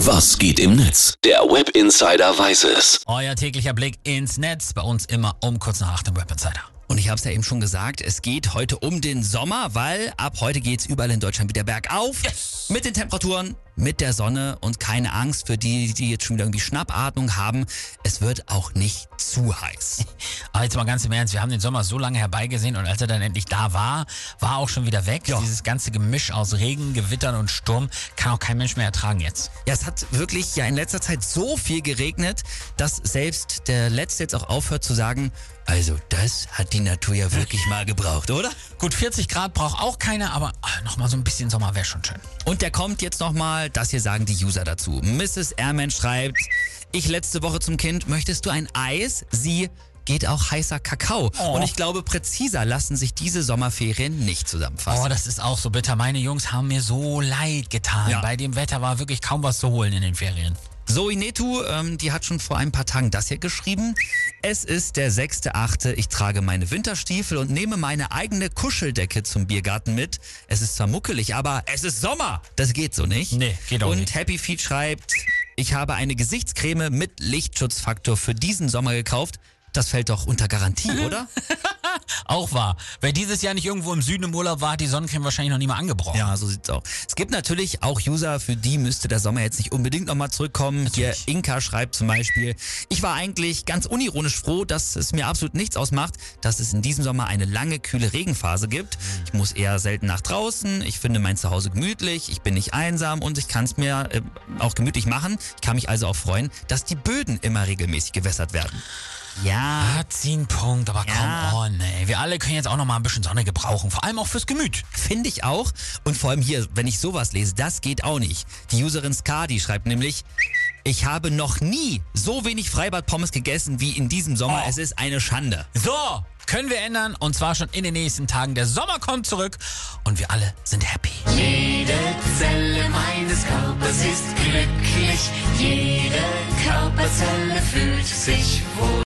Was geht im Netz? Der Web Insider weiß es. Euer täglicher Blick ins Netz. Bei uns immer um kurz nach 8 im Web Insider. Und ich habe es ja eben schon gesagt, es geht heute um den Sommer, weil ab heute geht's überall in Deutschland wieder bergauf. Yes. Mit den Temperaturen, mit der Sonne und keine Angst für die, die jetzt schon wieder irgendwie Schnappatmung haben. Es wird auch nicht zu heiß. Aber jetzt mal ganz im Ernst, wir haben den Sommer so lange herbeigesehen und als er dann endlich da war, war auch schon wieder weg. Ja. Dieses ganze Gemisch aus Regen, Gewittern und Sturm kann auch kein Mensch mehr ertragen jetzt. Ja, es hat wirklich ja in letzter Zeit so viel geregnet, dass selbst der Letzte jetzt auch aufhört zu sagen, also das hat die Natur ja wirklich mal gebraucht, oder? Gut, 40 Grad braucht auch keiner, aber ah, noch mal so ein bisschen Sommer wäre schon schön. Und der kommt jetzt nochmal, das hier sagen die User dazu. Mrs. Airman schreibt, ich letzte Woche zum Kind, möchtest du ein Eis? Sie geht auch heißer Kakao. Oh. Und ich glaube, präziser lassen sich diese Sommerferien nicht zusammenfassen. Oh, das ist auch so bitter. Meine Jungs haben mir so leid getan. Ja. Bei dem Wetter war wirklich kaum was zu holen in den Ferien. Zoe Netu, ähm, die hat schon vor ein paar Tagen das hier geschrieben. Es ist der 6.8. Ich trage meine Winterstiefel und nehme meine eigene Kuscheldecke zum Biergarten mit. Es ist zwar muckelig, aber es ist Sommer. Das geht so nicht. Nee, geht auch und nicht. Happy Feet schreibt, ich habe eine Gesichtscreme mit Lichtschutzfaktor für diesen Sommer gekauft. Das fällt doch unter Garantie, oder? Auch wahr. Wer dieses Jahr nicht irgendwo im Süden im Urlaub war, hat die Sonnencreme wahrscheinlich noch nie mal angebrochen. Ja, so sieht's aus. Es gibt natürlich auch User, für die müsste der Sommer jetzt nicht unbedingt nochmal zurückkommen. Natürlich. Hier Inka schreibt zum Beispiel, ich war eigentlich ganz unironisch froh, dass es mir absolut nichts ausmacht, dass es in diesem Sommer eine lange, kühle Regenphase gibt. Ich muss eher selten nach draußen, ich finde mein Zuhause gemütlich, ich bin nicht einsam und ich kann es mir äh, auch gemütlich machen. Ich kann mich also auch freuen, dass die Böden immer regelmäßig gewässert werden. Ja, Hat sie einen Punkt, aber Ja. come on, ey. Wir alle können jetzt auch noch mal ein bisschen Sonne gebrauchen. Vor allem auch fürs Gemüt. Finde ich auch. Und vor allem hier, wenn ich sowas lese, das geht auch nicht. Die Userin Skadi schreibt nämlich, ich habe noch nie so wenig Freibad-Pommes gegessen wie in diesem Sommer. Oh. Es ist eine Schande. So, können wir ändern und zwar schon in den nächsten Tagen. Der Sommer kommt zurück und wir alle sind happy. Jede Zelle meines Körpers ist glücklich. Jede Körperzelle fühlt sich wohl.